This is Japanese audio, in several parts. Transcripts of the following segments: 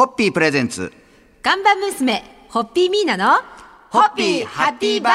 ホッピープレゼンツ。看板娘、ホッピーミーナの、ホッピーハッピーバー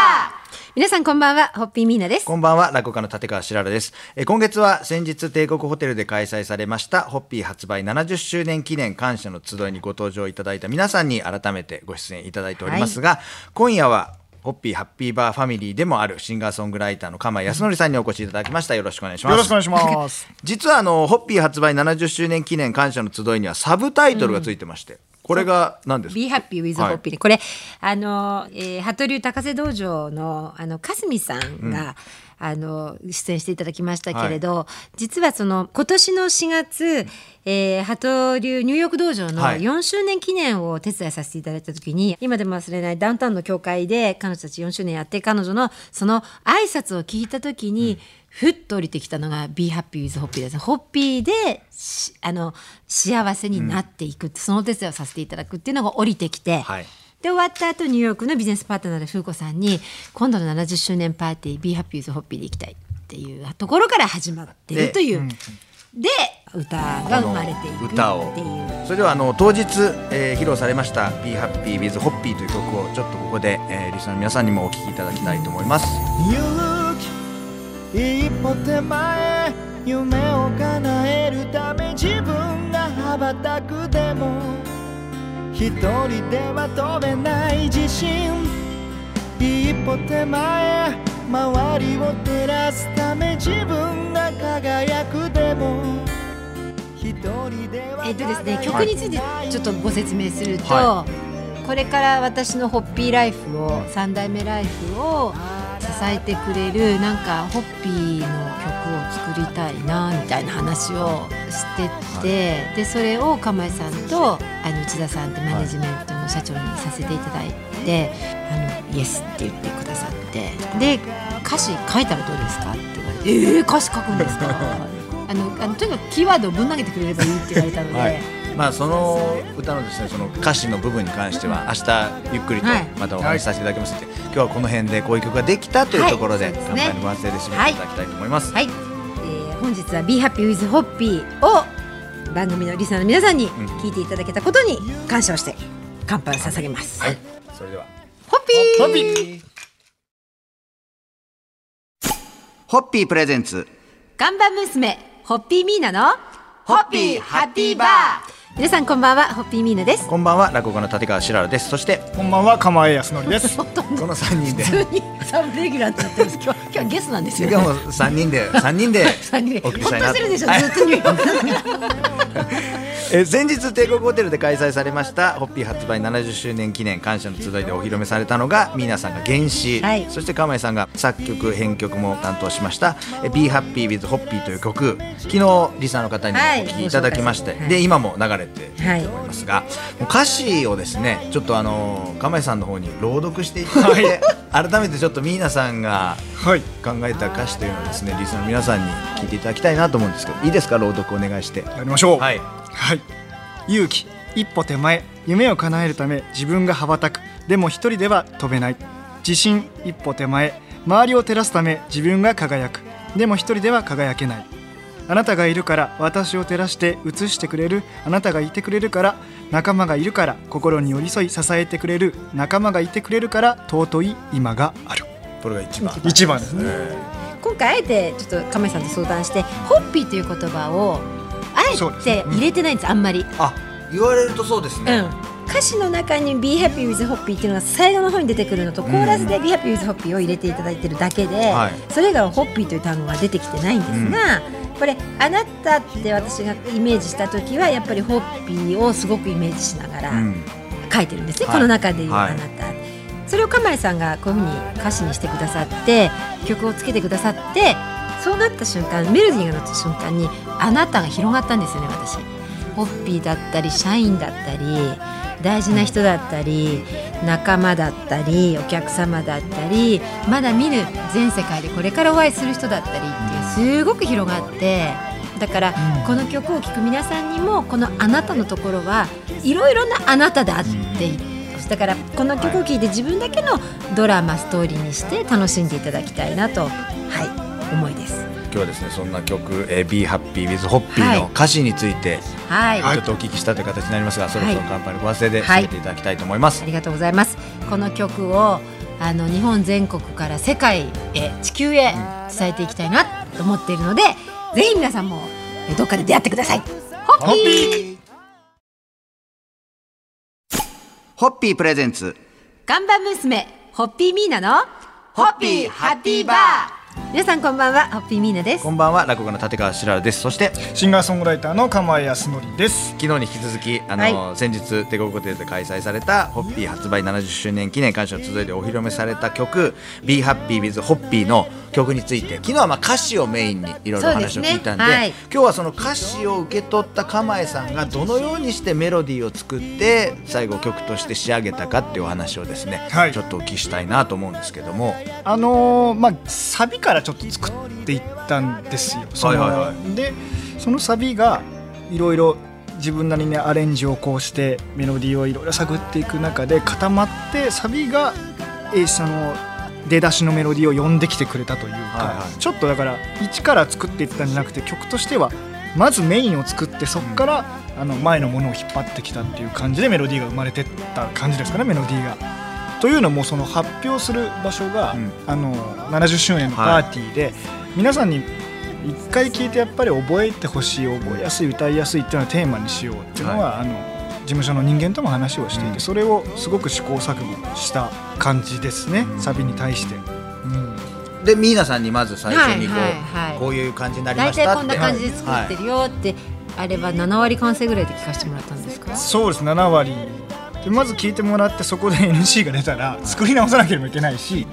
皆さんこんばんは、ホッピーミーナです。こんばんは、落語家の立川しららです。えー今月は先日帝国ホテルで開催されました、ホッピー発売70周年記念感謝の集いにご登場いただいた皆さんに改めてご出演いただいておりますが、今夜は、ホッピーハッピーバーファミリーでもあるシンガーソングライターの釜井康則さんにお越しいただきました。よろしくお願いします。よろしくお願いします。実はあの、ホッピー発売70周年記念感謝の集いにはサブタイトルがついてまして、これが何ですか？Be Happy with はい Hoppy これあの、えー、鳩流高瀬道場のあのかすみさんが、あの出演していただきましたけれど、実はその今年の4月、えー、鳩流ニューヨーク道場のはい。4周年記念をお手伝いさせていただいた時に、今でも忘れないダウンタウンの教会で彼女たち4周年やって彼女のその挨拶を聞いた時に、ふっと降りてきたのが Be Happy with Hoppy です。ホッピーでしあの幸せになっていくって、そのお手伝いをさせていただくっていうのが降りてきて、はいで終わった後ニューヨークのビジネスパートナーで風子さんに今度の70周年パーティー Be Happy with Hoppy で行きたいっていうところから始まってるという。で歌が生まれていくっていう。歌をそれではあの当日、えー披露されました「Be Happy with Hoppy」という曲をちょっとここで、えーリスナーの皆さんにもお聴きいただきたいと思います。一歩手前夢を叶えるため自分が羽ばたくでも一人では飛べない自信。一歩手前周りを照らすため自分が輝くでも。一人ではえっとですね曲についてちょっとご説明すると、はこれから私のホッピーライフを三代目ライフを支えてくれるなんかホッピー作りたいなみたいな話をしてって、でそれを釜井さんとあの内田さんってマネジメントの社長にさせていただいて「あのイエス」って言ってくださってで歌詞書いたらどうですか？って言われて「えー、歌詞書くんですか? 」あのあのとにかくキーワードをぶん投げてくれればいいって言われたので。はい。まあ、その歌のですねその歌詞の部分に関しては明日ゆっくりとはい。またお話しさせていただきますので、今日はこの辺でこういう曲ができたというところで、乾杯のご発声で締めていただきたいと思います。はい、えー本日は Be Happy with Hoppy を番組のリスナーの皆さんに聞いていただけたことに感謝をして乾杯を捧げます。はい。それでは。ホッピーホッピーホッピープレゼンツ看板娘ホッピーミーナのホッピーハッピーバー皆さんこんばんはホッピーミーナです。こんばんは落語家の立川しららです。そしてこんばんは釜江康則です。この3人で。普通にサブレギュラーになってます。今日今日はゲストなんですよ、今日も3人で三人で 三人で。お送りしたいなと。してるでしょ、ずっとえー先日帝国ホテルで開催されましたホッピー発売70周年記念感謝の集いでお披露目されたのがミーナさんが原詞、はい。そして釜井さんが作曲編曲も担当しました「Be Happy with Hoppy」という曲昨日リスナーの方にお聴きいただきまして、ご紹介で今も流れていはいると思いますが、もう歌詞をですねちょっとあの釜井さんの方に朗読していただいて、改めてちょっとミーナさんがはい。考えた歌詞というのをですねリスナーの皆さんに聞いていただきたいなと思うんですけどいいですか？朗読お願いして。やりましょう。はい。はい。勇気一歩手前。夢を叶えるため自分が羽ばたく。でも一人では飛べない。自信一歩手前。周りを照らすため自分が輝く。でも一人では輝けないあなたがいるから私を照らして映してくれる。あなたがいてくれるから仲間がいるから心に寄り添い支えてくれる。仲間がいてくれるから尊い今がある。これが一番。一番ですね。今回あえてちょっと亀井さんと相談してホッピーという言葉をあえて入れてないんですあんまり。あ言われるとそうですね、うん、歌詞の中に「Be Happy with Hoppy」っていうのが最後の方に出てくるのと、コーラスで「Be Happy with Hoppy」を入れていただいてるだけで、はい。それ以外は「ホッピー」という単語が出てきてないんですが、これ「あなた」って私がイメージした時はやっぱりホッピーをすごくイメージしながらうん。書いてるんですね、はい。この中でいう「はいあなた」それを釜井さんがこういうふうに歌詞にしてくださって曲をつけてくださってそうなった瞬間メロディーが乗った瞬間に「あなた」が広がったんですよね私。ホッピーだったり社員だったり大事な人だったり仲間だったりお客様だったりまだ見ぬ全世界でこれからお会いする人だったりっていうすごく広がってだからこの曲を聴く皆さんにもこの「あなた」のところはいろいろな「あなた」だってだからこの曲を聴いて自分だけのドラマストーリーにして楽しんでいただきたいなとはい思いです。日はですねそんな曲「えー、Be Happy with Hoppy」の歌詞について、はい、ちょっとお聞きしたという形になりますが、そろそろ乾杯のご発声ではい。締めていただきたいと思います、ありがとうございます。この曲をあの日本全国から世界へ地球へ伝えていきたいなと思っているのでぜひ皆さんもえどっかで出会ってください。ホッピーホッピープレゼンツ看板娘ホッピーミーナの？ホッピーハッピーバー皆さんこんばんはホッピーミーナです。こんばんは落語家の立川しららです。そしてシンガーソングライターの釜井康則です。昨日に引き続きあの、先日帝国ホテルで開催されたホッピー発売70周年記念感謝の集いでお披露目された曲「Be Happy with Hoppy」の曲について昨日はまあ歌詞をメインにいろいろお話を聞いたんでねはい。今日はその歌詞を受け取った釜江さんがどのようにしてメロディーを作って最後曲として仕上げたかっていうお話をですね、はい。ちょっとお聞きしたいなと思うんですけども。あのーまあサビからちょっと作っていったんですよ。そのはいはいはでそのサビがいろいろ自分なりにアレンジをこうしてメロディーをいろいろ探っていく中で固まってサビがえーその出だしのメロディーを呼んできてくれたというか、はいはいちょっとだから一から作っていったんじゃなくて曲としてはまずメインを作ってそこから、あの前のものを引っ張ってきたっていう感じでメロディーが生まれてった感じですかねメロディーが。というのもその発表する場所が、うん。あの70周年のパーティーで、皆さんに一回聞いてやっぱり覚えてほしい覚えやすい歌いやすいっていうのをテーマにしようっていうのは、あの事務所の人間とも話をしていて、うん。それをすごく試行錯誤した感じですね、うん。サビに対して。うん。でミーナさんにまず最初にこう,、はいはいはい。こういう感じになりましたって。大体こんな感じで作ってるよって、あれば7割完成ぐらいで聞かせてもらったんですか？そうです7割でまず聞いてもらってそこで NC が出たら作り直さなければいけないし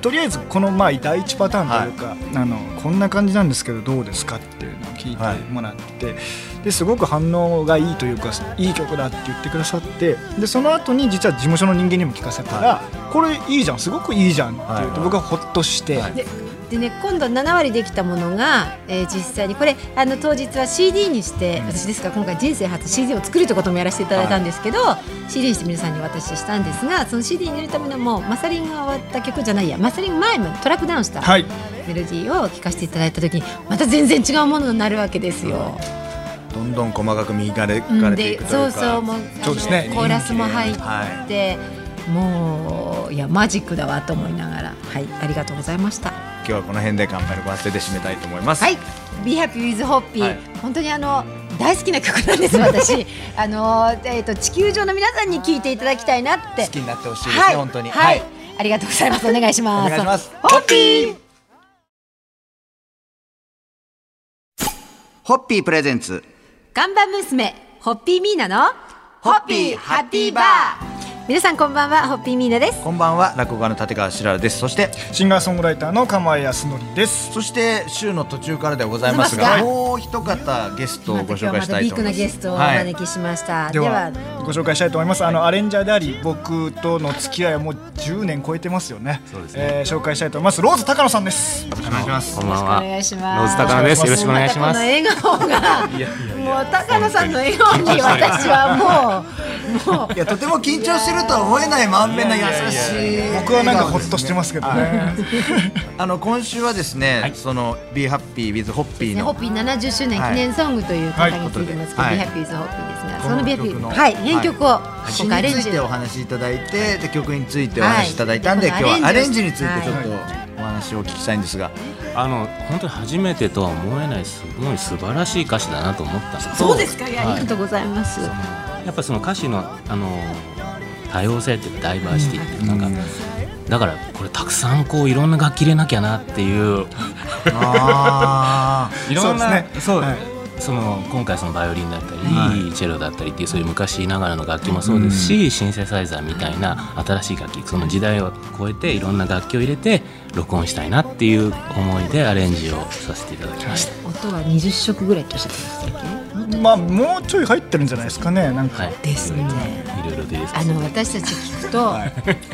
とりあえずこのまあ第一パターンというか、あのこんな感じなんですけどどうですかっていうのを聞いてもらって、ですごく反応がいいというかいい曲だって言ってくださってでその後に実は事務所の人間にも聞かせたら、これいいじゃんすごくいいじゃんって言うと、はい。はい僕はほっとして、はいででね今度7割できたものが、えー実際にこれあの当日は CD にして私ですか？ら今回人生初 CD を作るということもやらせていただいたんですけど、CD にして皆さんにお渡ししたんですがその CD に入れるためのもうマサリンが終わった曲じゃないやマサリン前もトラックダウンしたはい。メロディーを聴かせていただいた時にまた全然違うものになるわけですよ。どんどん細かく磨かれていでくというか、そうそうもうそうですね。コーラスも入って、はもういやマジックだわと思いながら。はいありがとうございました。今日はこの辺で乾杯のご発声で締めたいと思います。はい、Be Happy with Hoppy、はい。本当にあの大好きな曲なんです私。あのえっ、と地球上の皆さんに聞いていただきたいなって。好きになってほしいですね、はい。本当に。はい、ありがとうございます。お願いしおます。願いします。ホッピーホッピープレゼンツ。看板娘ホッピーミーナのホッピーハッピーバー皆さんこんばんはホッピーミーナですこんばんは、落語家の立川しららです。そして、シンガーソングライターの釜井康則です。そして週の途中からではございますが、もう一方ゲストをご紹介したいと思います。ゲストをおはい招きしました、ではではご紹介したいと思います。あのアレンジャーであり僕との付き合いはもう10年超えてますよね。そうですねえー紹介したいと思います。ローズ高野さんです。お願いします。こんばんは。お願いしますローズ高野です。よろしくお願いします。またこの笑顔がもう高野さんの笑顔に私はもういや、とても緊張してるとは思えない満面な優しい。僕はなんかほっとしてますけどね。あの今週はですね、その Be Happy with Hoppy の。ねホッピー70周年記念ソングという方についてますけど、はい。Be Happy with Hoppy ですが、その Be 曲 Happy のはい。編曲を詩今回アレンジについてお話しいただいてで曲についてお話しいただいたんで、はい。今日はアレンジについてちょっとお話をお聞きしたいんですが、あの本当に初めてとは思えないすごい素晴らしい歌詞だなと思ったそうですか。ありがとうございます、やっぱその歌詞のあの多様性っていうかダイバーシティっていうかなんか、だからこれたくさんこういろんな楽器入れなきゃなっていう。あ いろんなそうですね。そう。はい。その今回そのバイオリンだったり、はチェロだったりっていうそういう昔ながらの楽器もそうですし、シンセサイザーみたいな新しい楽器その時代を超えていろんな楽器を入れて録音したいなっていう思いでアレンジをさせていただきました。音は20色ぐらいとおっしゃってましたっけ？まあもうちょい入ってるんじゃないですかね。なんか。はい、ですね。いろいろであの私たち聞くと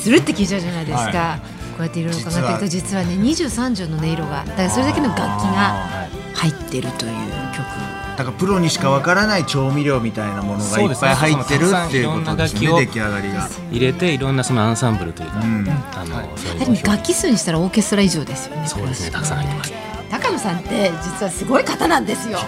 ずるって聞いちゃうじゃないですか、こうやっていろいろ伺ってると実はね23条の音色がだからそれだけの楽器が入ってるという曲。だからプロにしかわからない調味料みたいなものがいっぱい入ってるっていうことですね出来上がりが。入れていろんなそのアンサンブルというか、ん。あのそうい楽器数にしたらオーケストラ以上ですよねそうですね。たくさん入ってます。高野さんって実はすごい方なんですよ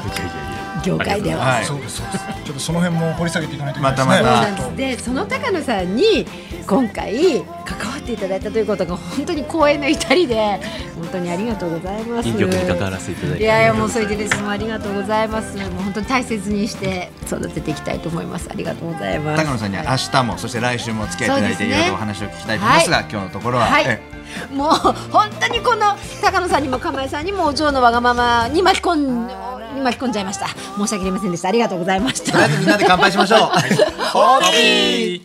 業界では。はい。そうですそうです。ちょっとその辺も掘り下げていかないといけないですね。またまた。なんでその高野さんに今回関わっていただいたということが本当に光栄の至りで本当にありがとうございます。いい曲に関わらせていただいて。いやいやもうそれでです。もうありがとうございます。もう本当に大切にして育てていきたいと思います。ありがとうございます。高野さんには明日もそして来週もお付き合いいただいてねいろいろお話を聞きたいと思いますが、今日のところは、はい。えもう本当にこの高野さんにも釜井さんにもお嬢のわがままに巻き込んに巻き込んじゃいました。申し訳ありませんでした。ありがとうございましたとりあえ。ずみんなで乾杯しましょう。ホッピー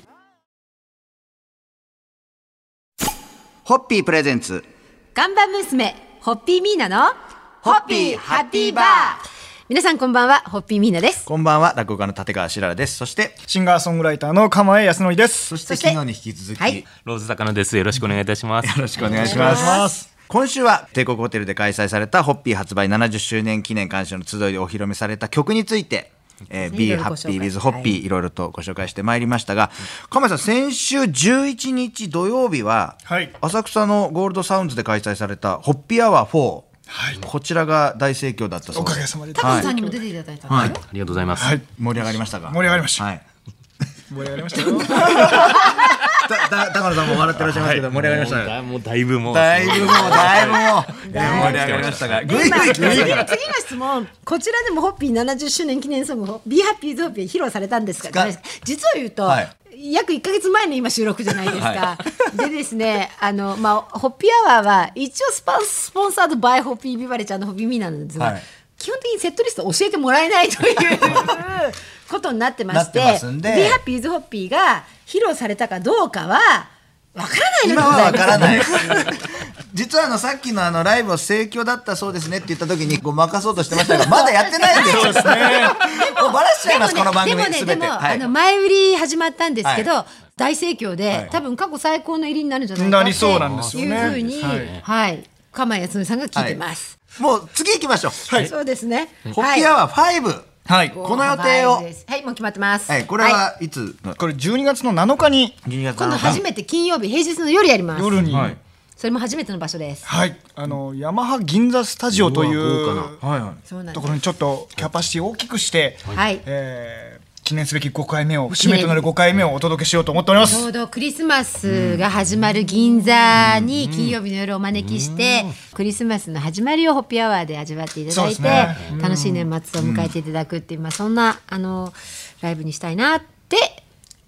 ホッピープレゼンツ看板娘ホッピーミーナのホッピーハッピーバー。皆さんこんばんはホッピーミーナです。こんばんは落語家の立川しららですそしてシンガーソングライターの釜江康則ですそしてそして昨日に引き続き、はいローズ高野ですよろしくお願いいたしますよろしくお願いします。今週は帝国ホテルで開催されたホッピー発売70周年記念感謝の集いでお披露目された曲について、えー、ね Be いろいろご紹介。Happy with Hoppy い。ろいろとご紹介してまいりましたが、亀井さん先週11日土曜日は、はい。浅草のゴールドサウンズで開催されたホッピーアワー4、こちらが大盛況だったそうおです。かげさまで。高野さんにも出ていただいたんはい。ありがとうございます、はい。盛り上がりましたか？盛り上がりました。はい。盛り上がりましたよ だだ高野さんも笑ってらっしゃいますけど、盛り上がりましたね。もうだいぶもう。だいぶもうだいぶもう。盛り上がりましたが、ぐいぐい来次の質問こちらでもホッピー70周年記念ソング「Be Happy with Hoppy」披露されたんですがが実を言うと、はい。約1か月前の今収録じゃないですか。でですねあの、まあ、ホッピーアワーは一応スパンスポンサードバイホッピービバレッジホッピーミーなんですが、はい基本的にセットリスト教えてもらえないということになってまして Be Happy with Hoppy が披露されたかどうかはわからないので今はわございますからない。実はあのさっきのあのライブを盛況だったそうですねって言った時にごまかそうとしてましたがまだやってないんです。そうですね。もうバラしちゃいます、この番組でもね。でも、はいあの前売り始まったんですけど、は大盛況で、はい多分過去最高の入りになるんじゃないかなりそうなんですよねいうふうに、はいはい、釜谷康さんが聞いてます。もう次行きましょう。そうですね。ホッピーアワー5。はいこの予定をはい、はいもう決まってます。はい、これはいつ？のこれ12月の7日に12月今度初めて金曜日平日の夜やります。夜にはいそれも初めての場所です。はいあのヤマハ銀座スタジオというはいはい。とこ。ろにちょっとキャパシティを大きくして、はい。えー記念すべき5回目を節目となる5回目をお届けしようと思っております。ちょうどクリスマスが始まる銀座に金曜日の夜お招きして、クリスマスの始まりをホッピーアワーで味わっていただいて、楽しい年末を迎えていただくっていう、まあ、そんなあのライブにしたいなって、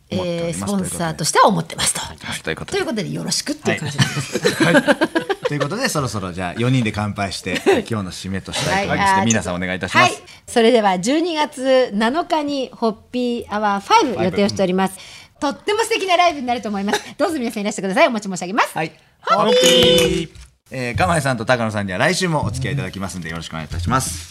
えー、スポンサーとしては思ってますと。ということで。よろしくっていう感じです。ということでそろそろじゃあ4人で乾杯して 今日の締めとしたいと思い。ますあーので皆さんお願いいたします。はい、それでは12月7日にホッピーアワー5予定をしております。とっても素敵なライブになると思います。どうぞ皆さんいらしてください。お待ち申し上げます。はい。ホッピー。えー、釜井さんと高野さんには来週もお付き合いいただきますのでよろしくお願いいたします。